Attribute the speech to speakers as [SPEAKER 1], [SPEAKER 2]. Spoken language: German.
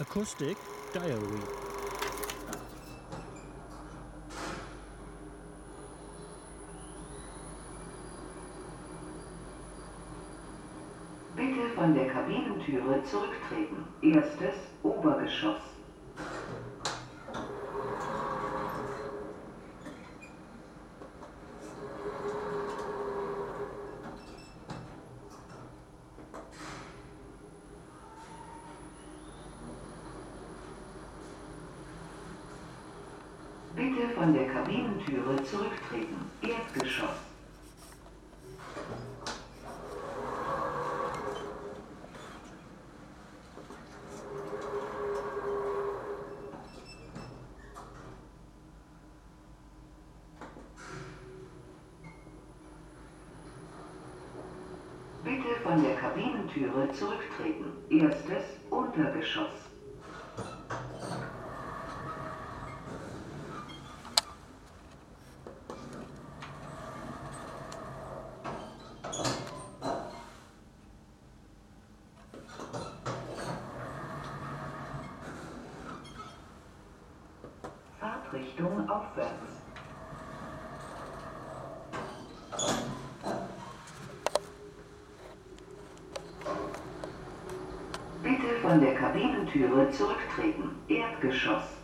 [SPEAKER 1] Acoustic Diary
[SPEAKER 2] Bitte von der Kabinentüre zurücktreten. Erstes Obergeschoss. Bitte von der Kabinentüre zurücktreten. Erdgeschoss. Bitte von der Kabinentüre zurücktreten. Erstes Untergeschoss. Fahrtrichtung aufwärts. Bitte von der Kabinentüre zurücktreten. Erdgeschoss.